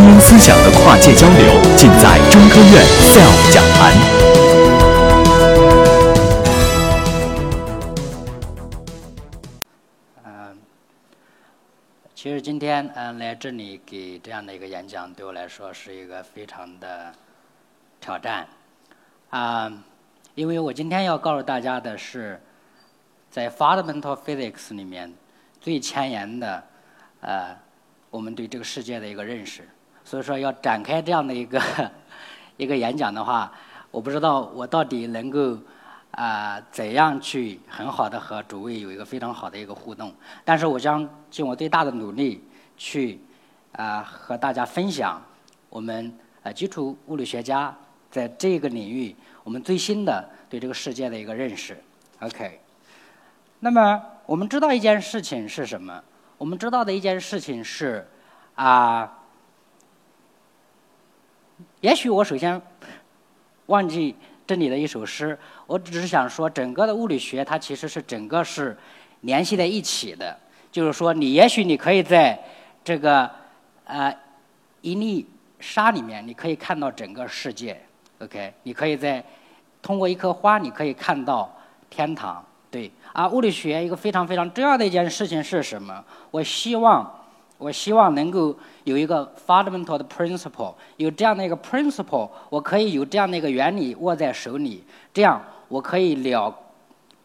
精英思想的跨界交流，尽在中科院 SELF 讲坛。嗯，其实今天嗯来这里给这样的一个演讲，对我来说是一个非常的挑战啊，因为我今天要告诉大家的是，在 fundamental physics 里面最前沿的呃。我们对这个世界的一个认识，所以说要展开这样的一个 一个演讲的话，我不知道我到底能够啊怎样去很好的和诸位有一个非常好的一个互动。但是我将尽我最大的努力去啊和大家分享我们呃基础物理学家在这个领域我们最新的对这个世界的一个认识。OK，那么我们知道一件事情是什么？我们知道的一件事情是，啊，也许我首先忘记这里的一首诗，我只是想说，整个的物理学它其实是整个是联系在一起的。就是说，你也许你可以在这个呃一粒沙里面，你可以看到整个世界，OK？你可以在通过一棵花，你可以看到天堂。对，啊，物理学一个非常非常重要的一件事情是什么？我希望，我希望能够有一个 fundamental 的 principle，有这样的一个 principle，我可以有这样的一个原理握在手里，这样我可以了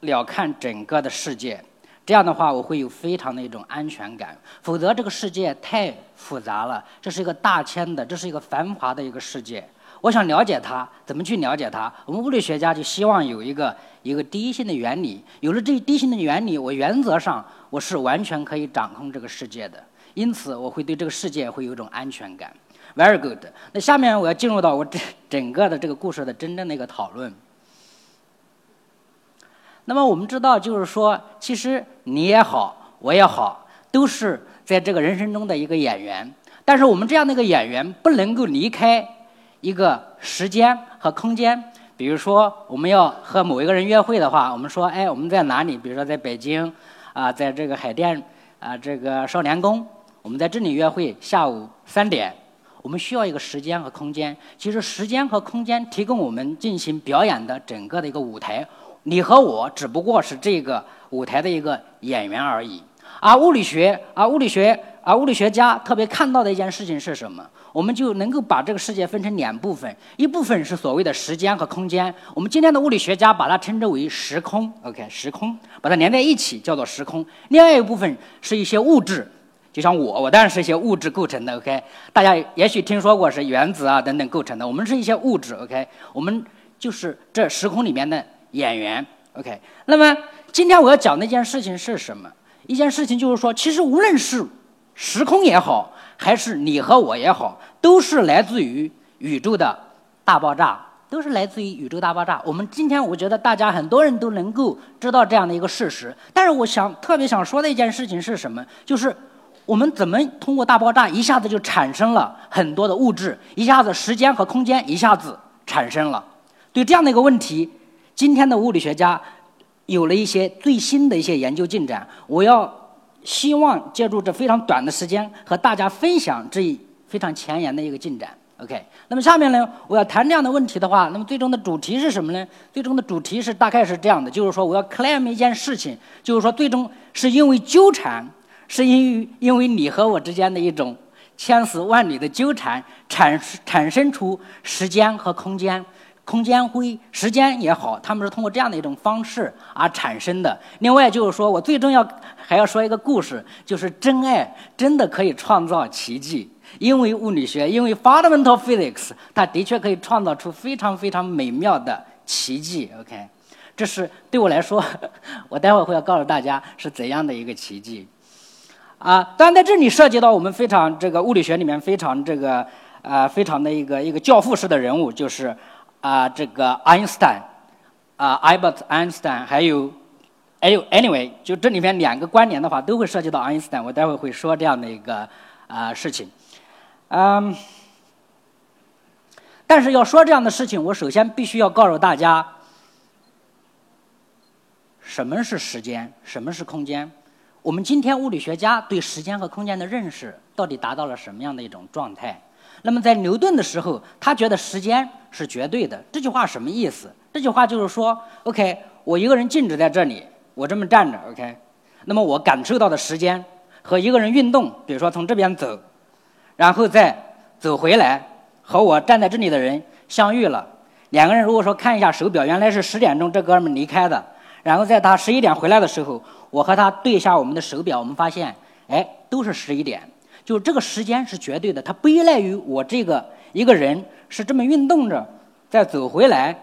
了看整个的世界。这样的话，我会有非常的一种安全感。否则，这个世界太复杂了，这是一个大千的，这是一个繁华的一个世界。我想了解它，怎么去了解它？我们物理学家就希望有一个一个第一性的原理。有了这第一性的原理，我原则上我是完全可以掌控这个世界的。因此，我会对这个世界会有一种安全感。Very good。那下面我要进入到我整整个的这个故事的真正的一个讨论。那么我们知道，就是说，其实你也好，我也好，都是在这个人生中的一个演员。但是我们这样的一个演员，不能够离开。一个时间和空间，比如说我们要和某一个人约会的话，我们说，哎，我们在哪里？比如说在北京，啊，在这个海淀，啊，这个少年宫，我们在这里约会，下午三点，我们需要一个时间和空间。其实时间和空间提供我们进行表演的整个的一个舞台，你和我只不过是这个舞台的一个演员而已。而物理学，而物理学，而物理学家特别看到的一件事情是什么？我们就能够把这个世界分成两部分，一部分是所谓的时间和空间，我们今天的物理学家把它称之为时空，OK，时空，把它连在一起叫做时空。另外一部分是一些物质，就像我，我当然是一些物质构成的，OK，大家也许听说过是原子啊等等构成的，我们是一些物质，OK，我们就是这时空里面的演员，OK。那么今天我要讲的一件事情是什么？一件事情就是说，其实无论是时空也好。还是你和我也好，都是来自于宇宙的大爆炸，都是来自于宇宙大爆炸。我们今天我觉得大家很多人都能够知道这样的一个事实，但是我想特别想说的一件事情是什么？就是我们怎么通过大爆炸一下子就产生了很多的物质，一下子时间和空间一下子产生了。对这样的一个问题，今天的物理学家有了一些最新的一些研究进展，我要。希望借助这非常短的时间和大家分享这一非常前沿的一个进展。OK，那么下面呢，我要谈这样的问题的话，那么最终的主题是什么呢？最终的主题是大概是这样的，就是说我要 claim 一件事情，就是说最终是因为纠缠，是因为因为你和我之间的一种千丝万缕的纠缠，产产生出时间和空间。空间灰时间也好，他们是通过这样的一种方式而产生的。另外就是说，我最重要还要说一个故事，就是真爱真的可以创造奇迹，因为物理学，因为 fundamental physics，它的确可以创造出非常非常美妙的奇迹。OK，这是对我来说，我待会儿会要告诉大家是怎样的一个奇迹。啊，当然在这里涉及到我们非常这个物理学里面非常这个啊非常的一个一个教父式的人物，就是。啊，这个爱因斯坦，啊，Albert Einstein，还有，还有，anyway，就这里面两个关联的话，都会涉及到爱因斯坦。我待会会说这样的一个啊事情，嗯，但是要说这样的事情，我首先必须要告诉大家，什么是时间，什么是空间。我们今天物理学家对时间和空间的认识到底达到了什么样的一种状态？那么在牛顿的时候，他觉得时间是绝对的。这句话什么意思？这句话就是说，OK，我一个人静止在这里，我这么站着，OK，那么我感受到的时间和一个人运动，比如说从这边走，然后再走回来，和我站在这里的人相遇了。两个人如果说看一下手表，原来是十点钟这哥们离开的，然后在他十一点回来的时候，我和他对一下我们的手表，我们发现，哎，都是十一点。就这个时间是绝对的，它不依赖于我这个一个人是这么运动着再走回来，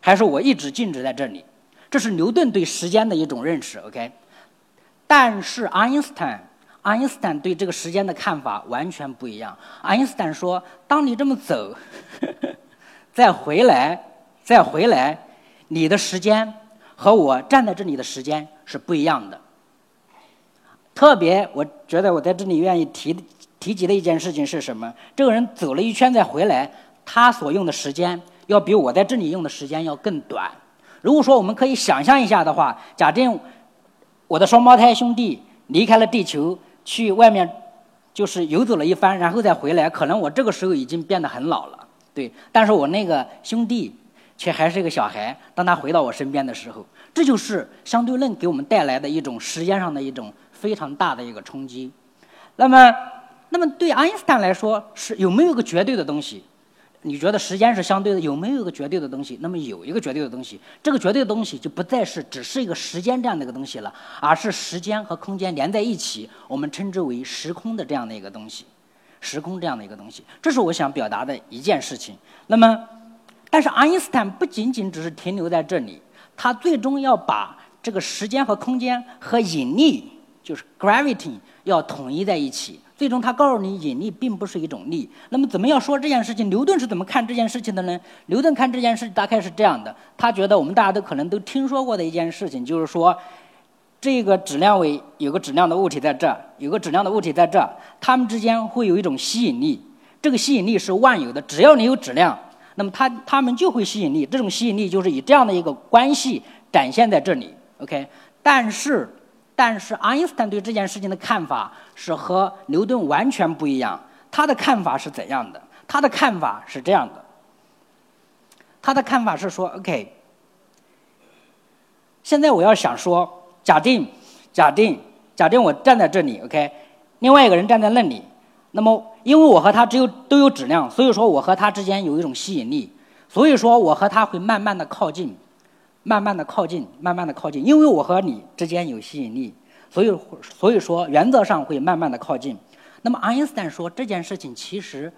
还是我一直静止在这里。这是牛顿对时间的一种认识，OK。但是爱因斯坦，爱因斯坦对这个时间的看法完全不一样。爱因斯坦说，当你这么走，再回来，再回来，你的时间和我站在这里的时间是不一样的。特别，我觉得我在这里愿意提提及的一件事情是什么？这个人走了一圈再回来，他所用的时间要比我在这里用的时间要更短。如果说我们可以想象一下的话，假定我的双胞胎兄弟离开了地球，去外面就是游走了一番，然后再回来，可能我这个时候已经变得很老了，对。但是我那个兄弟却还是一个小孩。当他回到我身边的时候，这就是相对论给我们带来的一种时间上的一种。非常大的一个冲击，那么，那么对爱因斯坦来说是有没有个绝对的东西？你觉得时间是相对的，有没有一个绝对的东西？那么有一个绝对的东西，这个绝对的东西就不再是只是一个时间这样的一个东西了，而是时间和空间连在一起，我们称之为时空的这样的一个东西，时空这样的一个东西，这是我想表达的一件事情。那么，但是爱因斯坦不仅仅只是停留在这里，他最终要把这个时间和空间和引力。就是 gravity 要统一在一起，最终他告诉你引力并不是一种力。那么怎么要说这件事情？牛顿是怎么看这件事情的呢？牛顿看这件事大概是这样的：他觉得我们大家都可能都听说过的一件事情，就是说，这个质量为有个质量的物体在这，有个质量的物体在这，它们之间会有一种吸引力。这个吸引力是万有的，只要你有质量，那么它它们就会吸引力。这种吸引力就是以这样的一个关系展现在这里。OK，但是。但是爱因斯坦对这件事情的看法是和牛顿完全不一样。他的看法是怎样的？他的看法是这样的。他的看法是说：“OK，现在我要想说，假定，假定，假定我站在这里，OK，另外一个人站在那里。那么，因为我和他只有都有质量，所以说我和他之间有一种吸引力，所以说我和他会慢慢的靠近。”慢慢的靠近，慢慢的靠近，因为我和你之间有吸引力，所以所以说原则上会慢慢的靠近。那么爱因斯坦说这件事情其实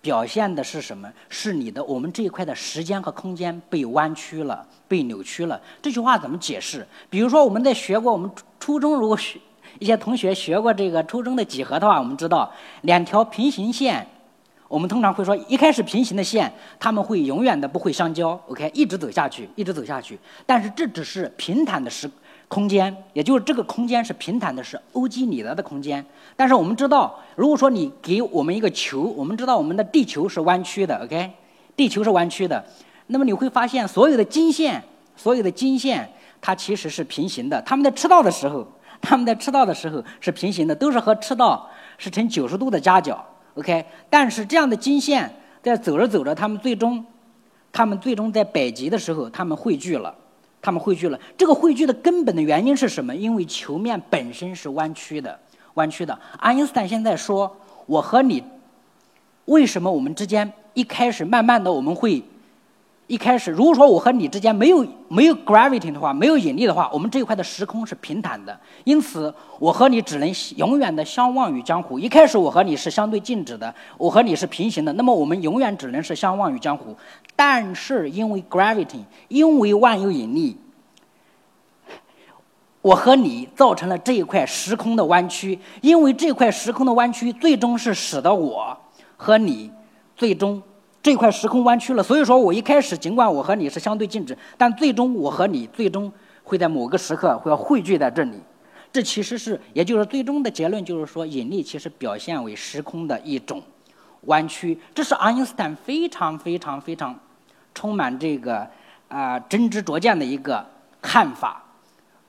表现的是什么？是你的我们这一块的时间和空间被弯曲了，被扭曲了。这句话怎么解释？比如说我们在学过我们初中如果学一些同学学过这个初中的几何的话，我们知道两条平行线。我们通常会说，一开始平行的线，他们会永远的不会相交，OK，一直走下去，一直走下去。但是这只是平坦的时空间，也就是这个空间是平坦的，是欧几里得的空间。但是我们知道，如果说你给我们一个球，我们知道我们的地球是弯曲的，OK，地球是弯曲的。那么你会发现，所有的经线，所有的经线，它其实是平行的。它们在赤道的时候，他们在赤道的时候是平行的，都是和赤道是成九十度的夹角。OK，但是这样的经线在走着走着，他们最终，他们最终在北极的时候，他们汇聚了，他们汇聚了。这个汇聚的根本的原因是什么？因为球面本身是弯曲的，弯曲的。爱因斯坦现在说，我和你，为什么我们之间一开始慢慢的我们会。一开始，如果说我和你之间没有没有 gravity 的话，没有引力的话，我们这一块的时空是平坦的，因此我和你只能永远的相忘于江湖。一开始我和你是相对静止的，我和你是平行的，那么我们永远只能是相忘于江湖。但是因为 gravity，因为万有引力，我和你造成了这一块时空的弯曲，因为这块时空的弯曲，最终是使得我和你最终。这块时空弯曲了，所以说我一开始尽管我和你是相对静止，但最终我和你最终会在某个时刻会要汇聚在这里。这其实是，也就是最终的结论就是说，引力其实表现为时空的一种弯曲。这是爱因斯坦非常非常非常充满这个啊真知灼见的一个看法。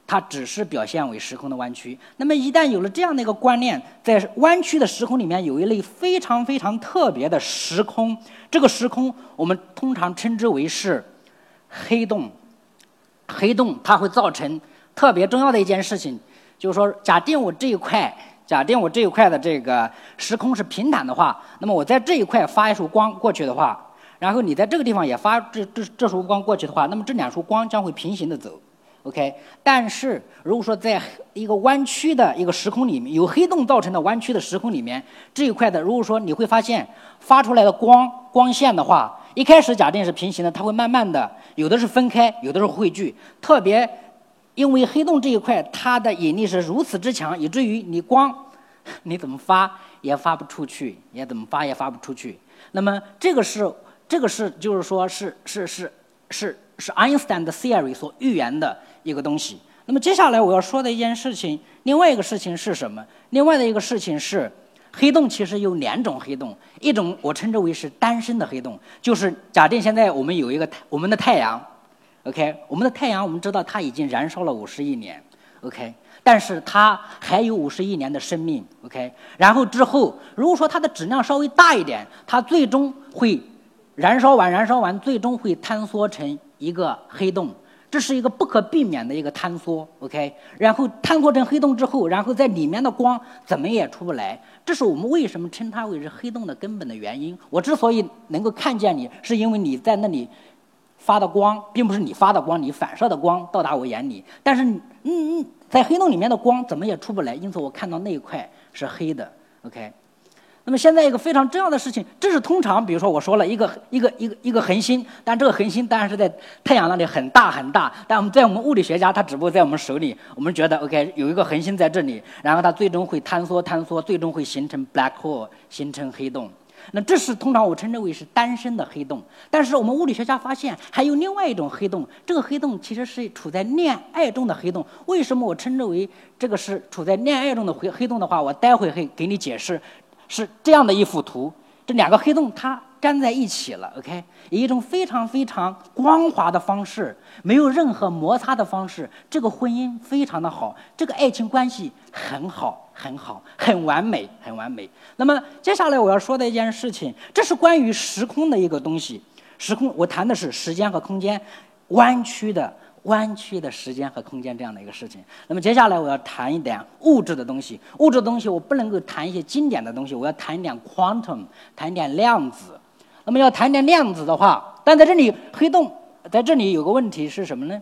它只是表现为时空的弯曲。那么一旦有了这样的一个观念，在弯曲的时空里面有一类非常非常特别的时空，这个时空我们通常称之为是黑洞。黑洞它会造成特别重要的一件事情，就是说，假定我这一块，假定我这一块的这个时空是平坦的话，那么我在这一块发一束光过去的话，然后你在这个地方也发这这这束光过去的话，那么这两束光将会平行的走。OK，但是如果说在一个弯曲的一个时空里面，有黑洞造成的弯曲的时空里面，这一块的，如果说你会发现发出来的光光线的话，一开始假定是平行的，它会慢慢的有的是分开，有的是汇聚。特别因为黑洞这一块，它的引力是如此之强，以至于你光 你怎么发也发不出去，也怎么发也发不出去。那么这个是这个是就是说是是是是是爱因斯坦的 theory 所预言的。一个东西。那么接下来我要说的一件事情，另外一个事情是什么？另外的一个事情是，黑洞其实有两种黑洞，一种我称之为是单身的黑洞，就是假定现在我们有一个我们的太阳，OK，我们的太阳我们知道它已经燃烧了五十亿年，OK，但是它还有五十亿年的生命，OK，然后之后如果说它的质量稍微大一点，它最终会燃烧完，燃烧完最终会坍缩成一个黑洞。这是一个不可避免的一个坍缩，OK，然后坍缩成黑洞之后，然后在里面的光怎么也出不来。这是我们为什么称它为是黑洞的根本的原因。我之所以能够看见你，是因为你在那里发的光，并不是你发的光，你反射的光到达我眼里。但是，嗯嗯，在黑洞里面的光怎么也出不来，因此我看到那一块是黑的，OK。那么现在一个非常重要的事情，这是通常，比如说我说了一个一个一个一个恒星，但这个恒星当然是在太阳那里很大很大，但我们在我们物理学家，它只不过在我们手里，我们觉得 OK 有一个恒星在这里，然后它最终会坍缩坍缩，最终会形成 black hole，形成黑洞。那这是通常我称之为是单身的黑洞。但是我们物理学家发现还有另外一种黑洞，这个黑洞其实是处在恋爱中的黑洞。为什么我称之为这个是处在恋爱中的黑黑洞的话，我待会会给你解释。是这样的一幅图，这两个黑洞它粘在一起了，OK，以一种非常非常光滑的方式，没有任何摩擦的方式，这个婚姻非常的好，这个爱情关系很好，很好，很完美，很完美。那么接下来我要说的一件事情，这是关于时空的一个东西，时空我谈的是时间和空间弯曲的。弯曲的时间和空间这样的一个事情。那么接下来我要谈一点物质的东西。物质的东西我不能够谈一些经典的东西，我要谈一点 quantum，谈一点量子。那么要谈点量子的话，但在这里黑洞在这里有个问题是什么呢？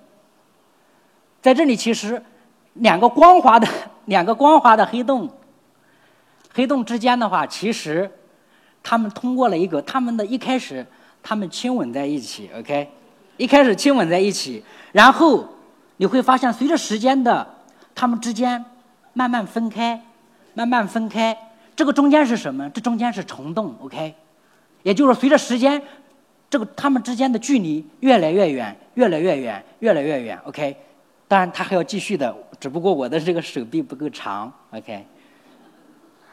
在这里其实两个光滑的两个光滑的黑洞，黑洞之间的话，其实他们通过了一个他们的一开始他们亲吻在一起，OK。一开始亲吻在一起，然后你会发现，随着时间的，他们之间慢慢分开，慢慢分开。这个中间是什么？这中间是虫洞，OK。也就是随着时间，这个他们之间的距离越来越远，越来越远，越来越远，OK。当然，他还要继续的，只不过我的这个手臂不够长，OK。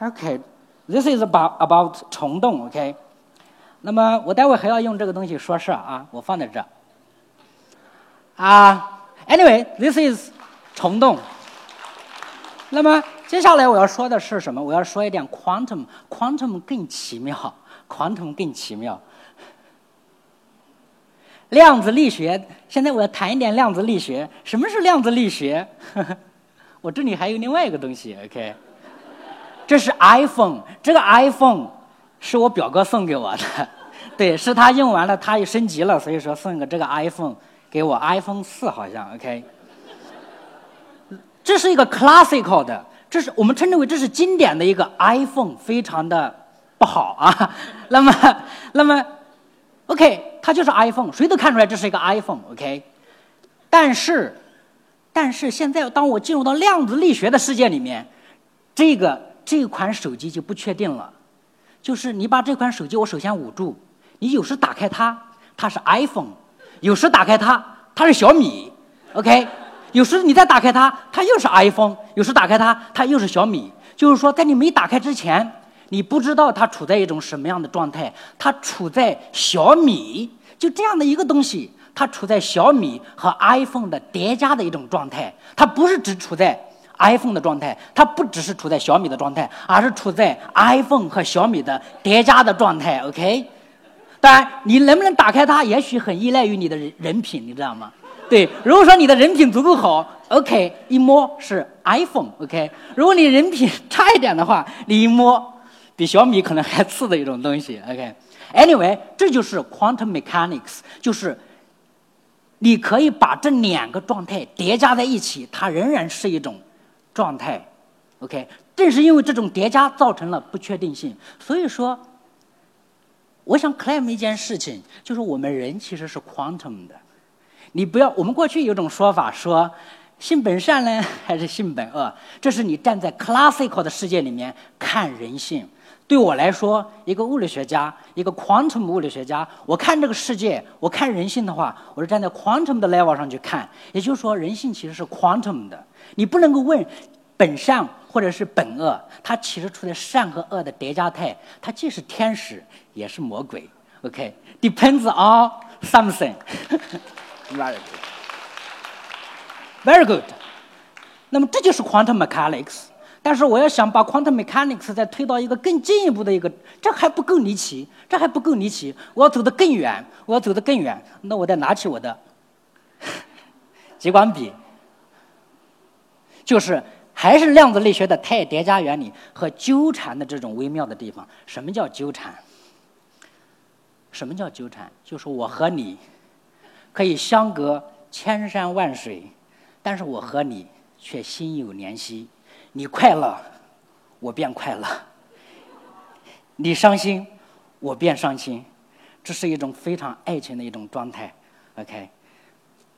OK，this is about about 虫洞，OK。那么我待会还要用这个东西说事儿啊，我放在这儿。啊，Anyway，this is 虫洞。那么接下来我要说的是什么？我要说一点 quantum，quantum 更奇妙，quantum 更奇妙。量子力学，现在我要谈一点量子力学。什么是量子力学？我这里还有另外一个东西，OK。这是 iPhone，这个 iPhone 是我表哥送给我的，对，是他用完了，他又升级了，所以说送一个这个 iPhone。给我 iPhone 四好像 OK，这是一个 classical 的，这是我们称之为这是经典的一个 iPhone，非常的不好啊。那么，那么 OK，它就是 iPhone，谁都看出来这是一个 iPhone OK。但是，但是现在当我进入到量子力学的世界里面，这个这款手机就不确定了。就是你把这款手机，我首先捂住，你有时打开它，它是 iPhone。有时打开它，它是小米，OK。有时你再打开它，它又是 iPhone。有时打开它，它又是小米。就是说，在你没打开之前，你不知道它处在一种什么样的状态。它处在小米，就这样的一个东西，它处在小米和 iPhone 的叠加的一种状态，它不是只处在 iPhone 的状态，它不只是处在小米的状态，而是处在 iPhone 和小米的叠加的状态。OK，当然，你能不能打开它，也许很依赖于你的人人品，你知道吗？对，如果说你的人品足够好，OK，一摸是 iPhone，OK。如果你人品差一点的话，你一摸比小米可能还次的一种东西，OK。Anyway，这就是 quantum mechanics，就是你可以把这两个状态叠加在一起，它仍然是一种状态，OK。正是因为这种叠加造成了不确定性，所以说，我想 claim 一件事情，就是我们人其实是 quantum 的。你不要，我们过去有种说法说，性本善呢还是性本恶？这是你站在 classical 的世界里面看人性。对我来说，一个物理学家，一个 quantum 物理学家，我看这个世界，我看人性的话，我是站在 quantum 的 level 上去看。也就是说，人性其实是 quantum 的。你不能够问本善或者是本恶，它其实处在善和恶的叠加态，它既是天使也是魔鬼。OK，depends on something。Very good. Very good. 那么这就是 quantum mechanics。但是我要想把 quantum mechanics 再推到一个更进一步的一个，这还不够离奇，这还不够离奇。我要走得更远，我要走得更远。那我得拿起我的 激光笔，就是还是量子力学的态叠加原理和纠缠的这种微妙的地方。什么叫纠缠？什么叫纠缠？就是我和你可以相隔千山万水，但是我和你却心有灵犀。你快乐，我便快乐；你伤心，我便伤心。这是一种非常爱情的一种状态。OK，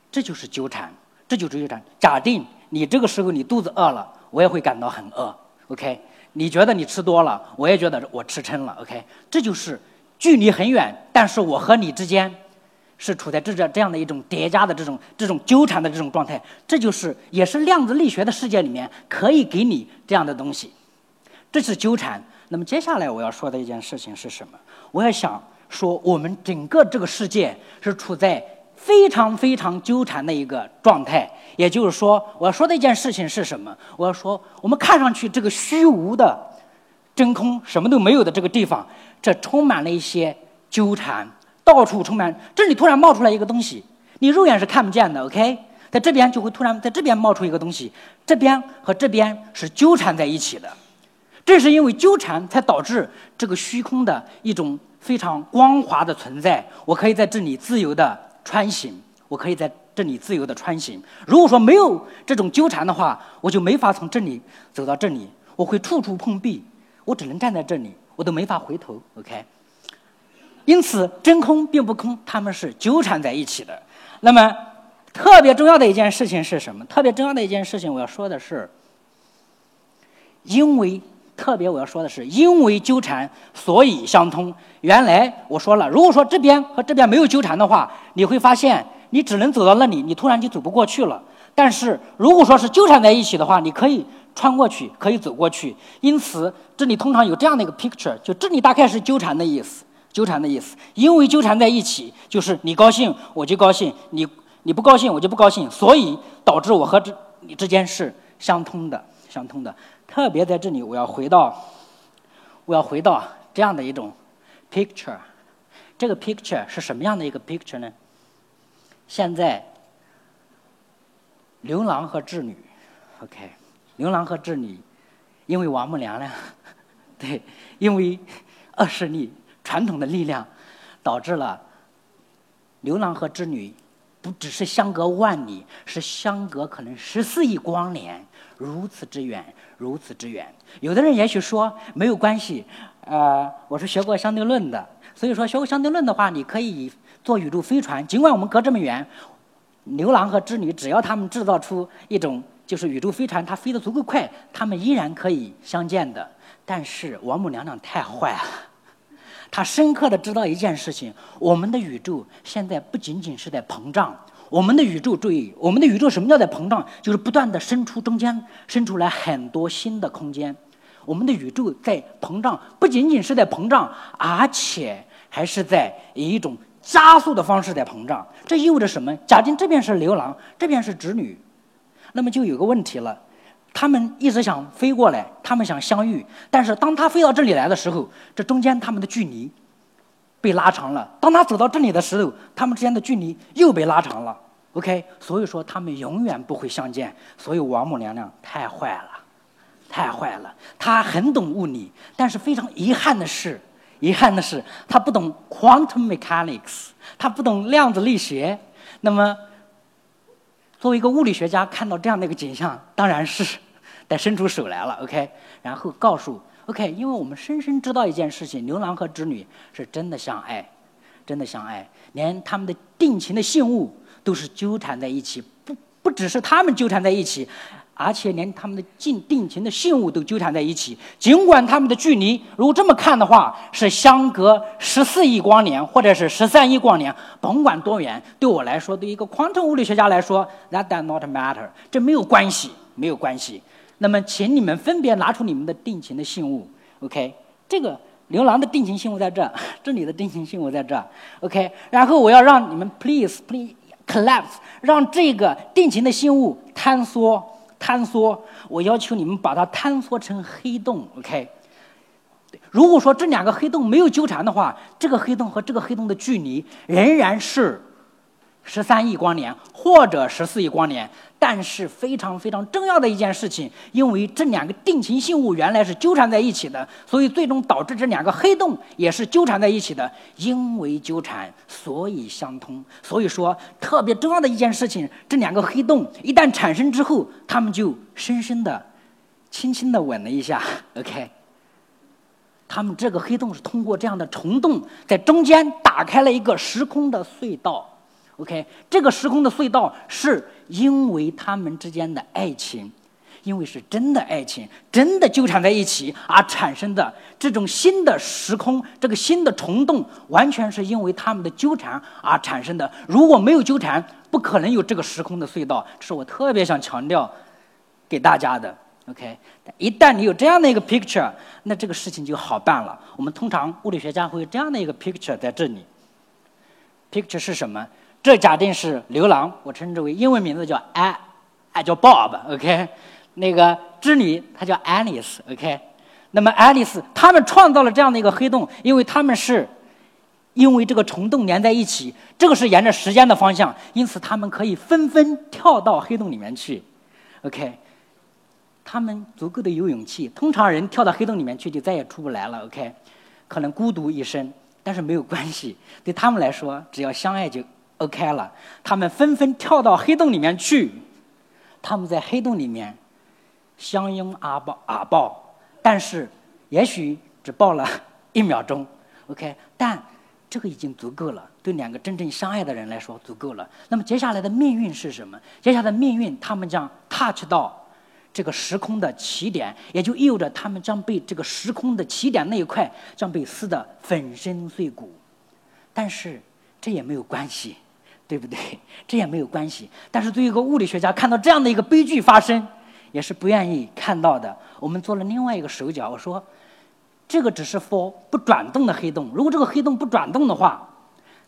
这就是纠缠，这就是纠缠。假定你这个时候你肚子饿了，我也会感到很饿。OK，你觉得你吃多了，我也觉得我吃撑了。OK，这就是距离很远，但是我和你之间。是处在这这这样的一种叠加的这种这种纠缠的这种状态，这就是也是量子力学的世界里面可以给你这样的东西，这是纠缠。那么接下来我要说的一件事情是什么？我要想说，我们整个这个世界是处在非常非常纠缠的一个状态。也就是说，我要说的一件事情是什么？我要说，我们看上去这个虚无的真空什么都没有的这个地方，这充满了一些纠缠。到处充满，这里突然冒出来一个东西，你肉眼是看不见的。OK，在这边就会突然在这边冒出一个东西，这边和这边是纠缠在一起的。正是因为纠缠，才导致这个虚空的一种非常光滑的存在。我可以在这里自由的穿行，我可以在这里自由的穿行。如果说没有这种纠缠的话，我就没法从这里走到这里，我会处处碰壁，我只能站在这里，我都没法回头。OK。因此，真空并不空，它们是纠缠在一起的。那么，特别重要的一件事情是什么？特别重要的一件事情，我要说的是，因为特别我要说的是，因为纠缠，所以相通。原来我说了，如果说这边和这边没有纠缠的话，你会发现你只能走到那里，你突然就走不过去了。但是如果说是纠缠在一起的话，你可以穿过去，可以走过去。因此，这里通常有这样的一个 picture，就这里大概是纠缠的意思。纠缠的意思，因为纠缠在一起，就是你高兴我就高兴，你你不高兴我就不高兴，所以导致我和这你之间是相通的，相通的。特别在这里，我要回到，我要回到这样的一种 picture，这个 picture 是什么样的一个 picture 呢？现在，牛郎和织女，OK，牛郎和织女，因为王母娘娘，对，因为恶势力。传统的力量导致了牛郎和织女不只是相隔万里，是相隔可能十四亿光年，如此之远，如此之远。有的人也许说没有关系，呃，我是学过相对论的，所以说学过相对论的话，你可以坐宇宙飞船，尽管我们隔这么远，牛郎和织女只要他们制造出一种就是宇宙飞船，它飞得足够快，他们依然可以相见的。但是王母娘娘太坏了。她深刻的知道一件事情：我们的宇宙现在不仅仅是在膨胀。我们的宇宙，注意，我们的宇宙什么叫在膨胀？就是不断的伸出中间，伸出来很多新的空间。我们的宇宙在膨胀，不仅仅是在膨胀，而且还是在以一种加速的方式在膨胀。这意味着什么？假定这边是牛郎，这边是织女，那么就有个问题了。他们一直想飞过来，他们想相遇，但是当他飞到这里来的时候，这中间他们的距离被拉长了。当他走到这里的时候，他们之间的距离又被拉长了。OK，所以说他们永远不会相见。所以王母娘娘太坏了，太坏了。她很懂物理，但是非常遗憾的是，遗憾的是他不懂 quantum mechanics，他不懂量子力学。那么。作为一个物理学家，看到这样的一个景象，当然是得伸出手来了。OK，然后告诉 OK，因为我们深深知道一件事情：牛郎和织女是真的相爱，真的相爱，连他们的定情的信物都是纠缠在一起。不，不只是他们纠缠在一起。而且连他们的近定情的信物都纠缠在一起，尽管他们的距离，如果这么看的话，是相隔十四亿光年或者是十三亿光年，甭管多远，对我来说，对一个 quantum 物理学家来说，that does not matter，这没有关系，没有关系。那么，请你们分别拿出你们的定情的信物，OK？这个牛郎的定情信物在这，这里的定情信物在这，OK？然后我要让你们 please please collapse，让这个定情的信物坍缩。坍缩，我要求你们把它坍缩成黑洞，OK？如果说这两个黑洞没有纠缠的话，这个黑洞和这个黑洞的距离仍然是。十三亿光年或者十四亿光年，但是非常非常重要的一件事情，因为这两个定情信物原来是纠缠在一起的，所以最终导致这两个黑洞也是纠缠在一起的。因为纠缠，所以相通。所以说，特别重要的一件事情，这两个黑洞一旦产生之后，它们就深深的、轻轻的吻了一下。OK，他们这个黑洞是通过这样的虫洞，在中间打开了一个时空的隧道。OK，这个时空的隧道是因为他们之间的爱情，因为是真的爱情，真的纠缠在一起而产生的这种新的时空，这个新的虫洞，完全是因为他们的纠缠而产生的。如果没有纠缠，不可能有这个时空的隧道。这是我特别想强调给大家的。OK，一旦你有这样的一个 picture，那这个事情就好办了。我们通常物理学家会有这样的一个 picture 在这里，picture 是什么？这假定是牛郎，我称之为英文名字叫 A，啊叫 Bob，OK，那个织女她叫 Alice，OK，那么 Alice 他们创造了这样的一个黑洞，因为他们是因为这个虫洞连在一起，这个是沿着时间的方向，因此他们可以纷纷跳到黑洞里面去，OK，他们足够的有勇气，通常人跳到黑洞里面去就再也出不来了，OK，可能孤独一生，但是没有关系，对他们来说，只要相爱就。OK 了，他们纷纷跳到黑洞里面去。他们在黑洞里面相拥而抱而抱，但是也许只抱了一秒钟。OK，但这个已经足够了，对两个真正相爱的人来说足够了。那么接下来的命运是什么？接下来的命运，他们将 touch 到这个时空的起点，也就意味着他们将被这个时空的起点那一块将被撕得粉身碎骨。但是这也没有关系。对不对？这也没有关系。但是，对于一个物理学家，看到这样的一个悲剧发生，也是不愿意看到的。我们做了另外一个手脚，我说，这个只是 for 不转动的黑洞。如果这个黑洞不转动的话，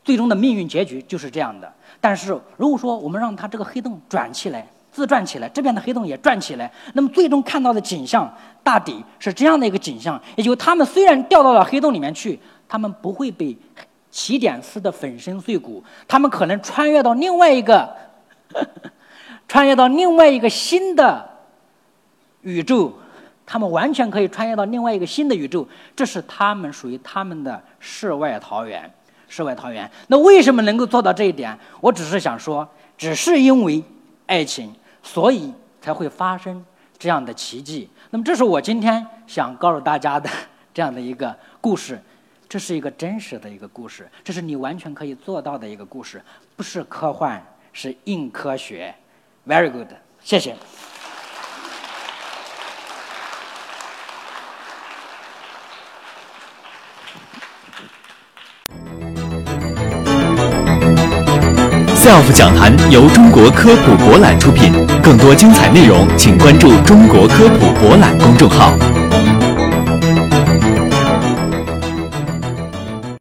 最终的命运结局就是这样的。但是，如果说我们让它这个黑洞转起来，自转起来，这边的黑洞也转起来，那么最终看到的景象大抵是这样的一个景象：，也就他们虽然掉到了黑洞里面去，他们不会被。起点撕的粉身碎骨，他们可能穿越到另外一个，穿越到另外一个新的宇宙，他们完全可以穿越到另外一个新的宇宙，这是他们属于他们的世外桃源，世外桃源。那为什么能够做到这一点？我只是想说，只是因为爱情，所以才会发生这样的奇迹。那么，这是我今天想告诉大家的这样的一个故事。这是一个真实的一个故事，这是你完全可以做到的一个故事，不是科幻，是硬科学。Very good，谢谢。Self 讲坛由中国科普博览出品，更多精彩内容，请关注中国科普博览公众号。